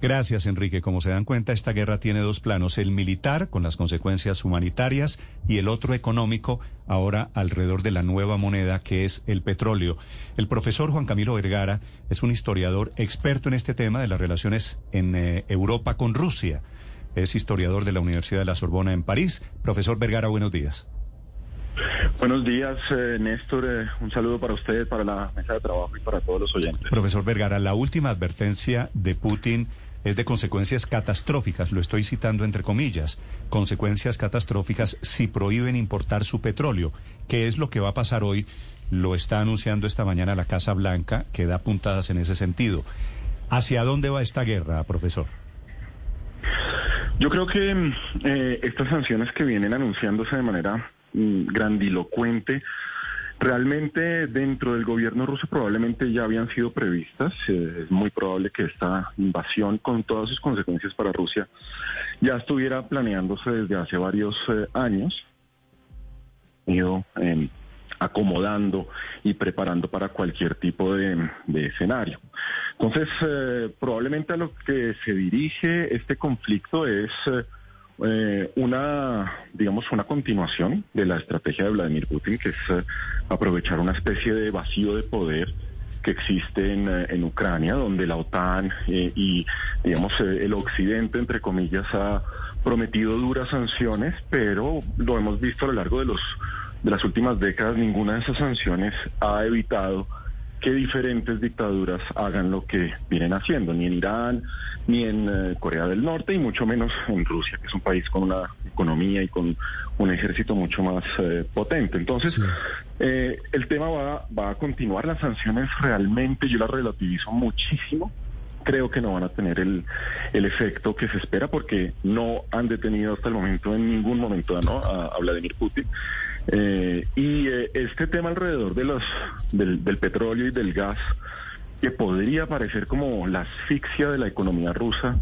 Gracias, Enrique. Como se dan cuenta, esta guerra tiene dos planos, el militar, con las consecuencias humanitarias, y el otro económico, ahora alrededor de la nueva moneda, que es el petróleo. El profesor Juan Camilo Vergara es un historiador experto en este tema de las relaciones en eh, Europa con Rusia. Es historiador de la Universidad de la Sorbona en París. Profesor Vergara, buenos días. Buenos días, eh, Néstor. Eh, un saludo para usted, para la mesa de trabajo y para todos los oyentes. Profesor Vergara, la última advertencia de Putin es de consecuencias catastróficas, lo estoy citando entre comillas, consecuencias catastróficas si prohíben importar su petróleo. ¿Qué es lo que va a pasar hoy? Lo está anunciando esta mañana la Casa Blanca, que da puntadas en ese sentido. ¿Hacia dónde va esta guerra, profesor? Yo creo que eh, estas sanciones que vienen anunciándose de manera mm, grandilocuente, realmente dentro del gobierno ruso probablemente ya habían sido previstas. Eh, es muy probable que esta invasión, con todas sus consecuencias para Rusia, ya estuviera planeándose desde hace varios eh, años. Ido em, acomodando y preparando para cualquier tipo de, escenario. Entonces, eh, probablemente a lo que se dirige este conflicto es eh, una, digamos, una continuación de la estrategia de Vladimir Putin, que es eh, aprovechar una especie de vacío de poder que existe en, en Ucrania, donde la OTAN y, digamos, el Occidente, entre comillas, ha prometido duras sanciones, pero lo hemos visto a lo largo de los de las últimas décadas, ninguna de esas sanciones ha evitado que diferentes dictaduras hagan lo que vienen haciendo, ni en Irán, ni en eh, Corea del Norte, y mucho menos en Rusia, que es un país con una economía y con un ejército mucho más eh, potente. Entonces, eh, el tema va, va a continuar, las sanciones realmente yo las relativizo muchísimo, creo que no van a tener el, el efecto que se espera porque no han detenido hasta el momento, en ningún momento, ¿no? a Vladimir Putin. Eh, y eh, este tema alrededor de los, del, petróleo y del gas, que podría parecer como la asfixia de la economía rusa,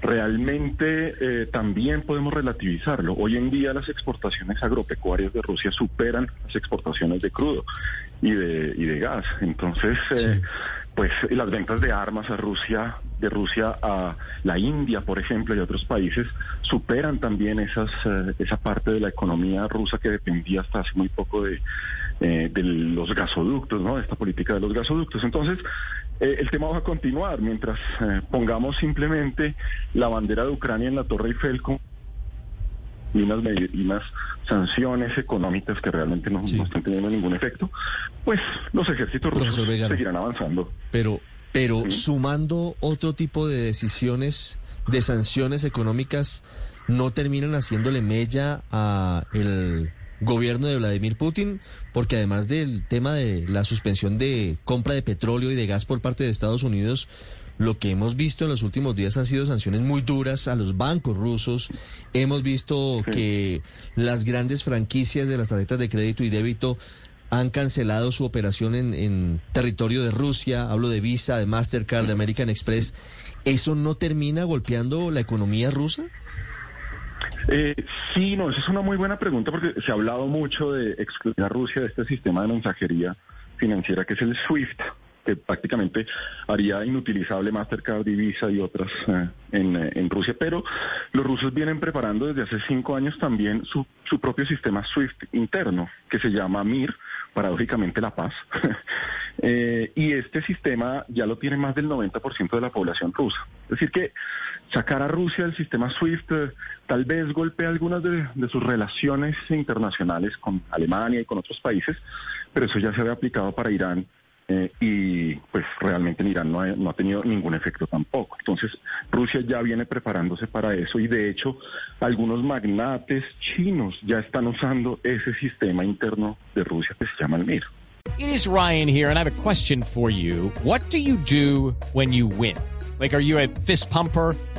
realmente eh, también podemos relativizarlo. Hoy en día las exportaciones agropecuarias de Rusia superan las exportaciones de crudo y de, y de gas. Entonces, pues las ventas de armas a Rusia, de Rusia a la India, por ejemplo, y otros países, superan también esas, eh, esa parte de la economía rusa que dependía hasta hace muy poco de, eh, de los gasoductos, ¿no? Esta política de los gasoductos. Entonces, eh, el tema va a continuar mientras pongamos simplemente la bandera de Ucrania en la Torre Eiffel con y unas, y unas sanciones económicas que realmente no, están teniendo ningún efecto, pues los ejércitos rusos seguirán avanzando. Pero, pero sumando otro tipo de decisiones de sanciones económicas, ¿no terminan haciéndole mella a el gobierno de Vladimir Putin? Porque además del tema de la suspensión de compra de petróleo y de gas por parte de Estados Unidos, lo que hemos visto en los últimos días han sido sanciones muy duras a los bancos rusos. Hemos visto que las grandes franquicias de las tarjetas de crédito y débito han cancelado su operación en, territorio de Rusia. Hablo de Visa, de Mastercard, de American Express. ¿Eso no termina golpeando la economía rusa? Eh, sí, no, esa es una muy buena pregunta porque se ha hablado mucho de excluir a Rusia de este sistema de mensajería financiera que es el SWIFT que prácticamente haría inutilizable Mastercard Visa y otras eh, en, en, Rusia. Pero los rusos vienen preparando desde hace cinco años también su, su propio sistema SWIFT interno, que se llama MIR, paradójicamente La Paz. eh, y este sistema ya lo tiene más del 90% de la población rusa. Es decir, que sacar a Rusia del sistema SWIFT eh, tal vez golpea algunas de, de sus relaciones internacionales con Alemania y con otros países, pero eso ya se había aplicado para Irán eh, y pues realmente en Irán no ha, no ha, tenido ningún efecto tampoco. Entonces Rusia ya viene preparándose para eso y de hecho algunos magnates chinos ya están usando ese sistema interno de Rusia que se llama el MIR. It is Ryan here and I have a question for you. What do you do when you win? Like, are you a fist pumper,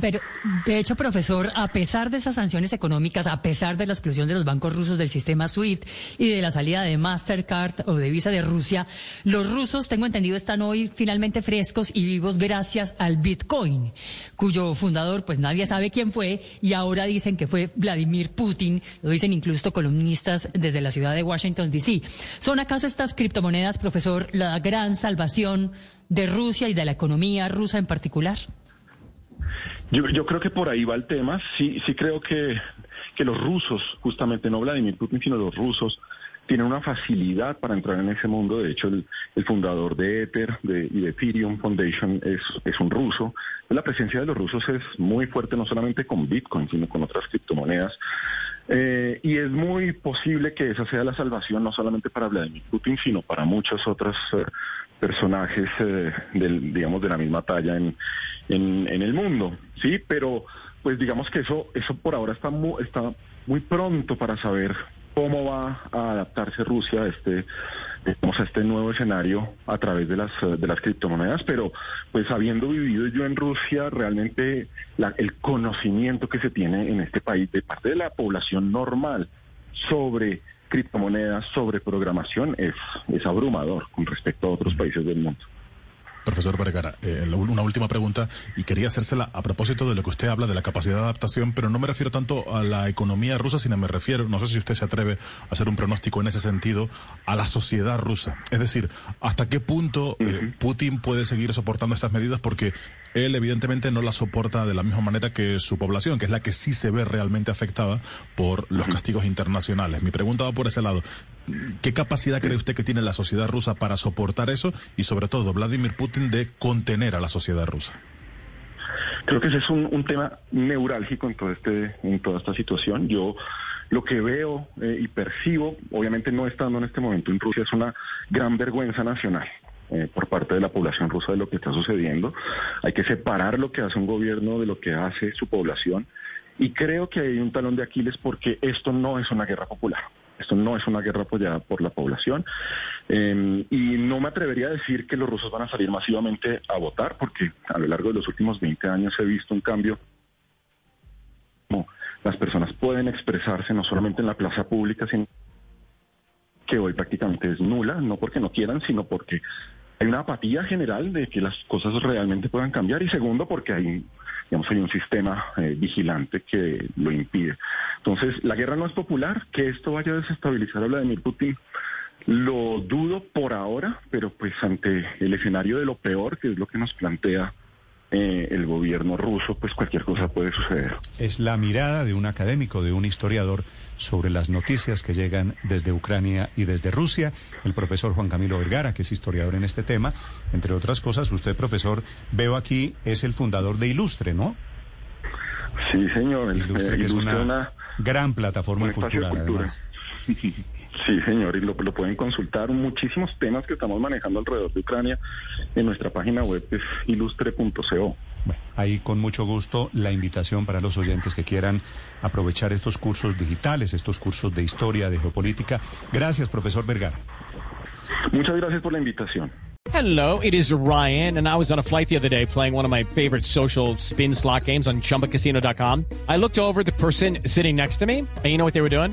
Pero, de hecho, profesor, a pesar de esas sanciones económicas, a pesar de la exclusión de los bancos rusos del sistema SWIFT y de la salida de Mastercard o de Visa de Rusia, los rusos, tengo entendido, están hoy finalmente frescos y vivos gracias al Bitcoin, cuyo fundador, pues nadie sabe quién fue y ahora dicen que fue Vladimir Putin, lo dicen incluso columnistas desde la ciudad de Washington, D.C. ¿Son acaso estas criptomonedas, profesor, la gran salvación de Rusia y de la economía rusa en particular? Yo, yo creo que por ahí va el tema. Sí, sí creo que, que los rusos, justamente no Vladimir Putin, sino los rusos, tienen una facilidad para entrar en ese mundo. De hecho, el, el fundador de Ether de, y de Ethereum Foundation es, es un ruso. La presencia de los rusos es muy fuerte, no solamente con Bitcoin, sino con otras criptomonedas. Eh, y es muy posible que esa sea la salvación no solamente para Vladimir Putin, sino para muchos otros eh, personajes eh, del, digamos, de la misma talla en, en, el mundo. Sí, pero pues digamos que eso, eso por ahora está muy, está muy pronto para saber cómo va a adaptarse Rusia a este, digamos, a este nuevo escenario a través de las, de las criptomonedas, pero pues habiendo vivido yo en Rusia, realmente la, el conocimiento que se tiene en este país de parte de la población normal sobre criptomonedas, sobre programación, es, es abrumador con respecto a otros países del mundo. Profesor Vergara, eh, una última pregunta y quería hacérsela a propósito de lo que usted habla de la capacidad de adaptación, pero no me refiero tanto a la economía rusa, sino me refiero, no sé si usted se atreve a hacer un pronóstico en ese sentido, a la sociedad rusa. Es decir, ¿hasta qué punto eh, Putin puede seguir soportando estas medidas? Porque él evidentemente no las soporta de la misma manera que su población, que es la que sí se ve realmente afectada por los castigos internacionales. Mi pregunta va por ese lado. ¿Qué capacidad cree usted que tiene la sociedad rusa para soportar eso y sobre todo Vladimir Putin de contener a la sociedad rusa? Creo que ese es un, un tema neurálgico en, todo este, en toda esta situación. Yo lo que veo eh, y percibo, obviamente no estando en este momento en Rusia, es una gran vergüenza nacional. Eh, por parte de la población rusa de lo que está sucediendo. Hay que separar lo que hace un gobierno de lo que hace su población. Y creo que hay un talón de Aquiles porque esto no es una guerra popular. Esto no es una guerra apoyada por la población. Eh, y no me atrevería a decir que los rusos van a salir masivamente a votar, porque a lo largo de los últimos 20 años he visto un cambio. Como las personas pueden expresarse no solamente en la plaza pública, sino que hoy prácticamente es nula, no porque no quieran, sino porque hay una apatía general de que las cosas realmente puedan cambiar y segundo porque hay digamos hay un sistema eh, vigilante que lo impide. Entonces, la guerra no es popular, que esto vaya a desestabilizar a Vladimir Putin lo dudo por ahora, pero pues ante el escenario de lo peor, que es lo que nos plantea eh, el gobierno ruso, pues cualquier cosa puede suceder. Es la mirada de un académico, de un historiador sobre las noticias que llegan desde Ucrania y desde Rusia, el profesor Juan Camilo Vergara, que es historiador en este tema. Entre otras cosas, usted, profesor, veo aquí, es el fundador de Ilustre, ¿no? Sí, señor. Ilustre, que es una, una, gran plataforma cultural, cultura. además. Sí, señor, y lo, lo, pueden consultar. Muchísimos temas que estamos manejando alrededor de Ucrania en nuestra página web, es ilustre.co. Bueno, ahí con mucho gusto la invitación para los oyentes que quieran aprovechar estos cursos digitales, estos cursos de historia, de geopolítica. Gracias, profesor Vergara. Muchas gracias por la invitación. Hello, it is Ryan, and I was on a flight the other day playing one of my favorite social spin slot games on chumbacasino.com. I looked over the person sitting next to me, and you know what they were doing?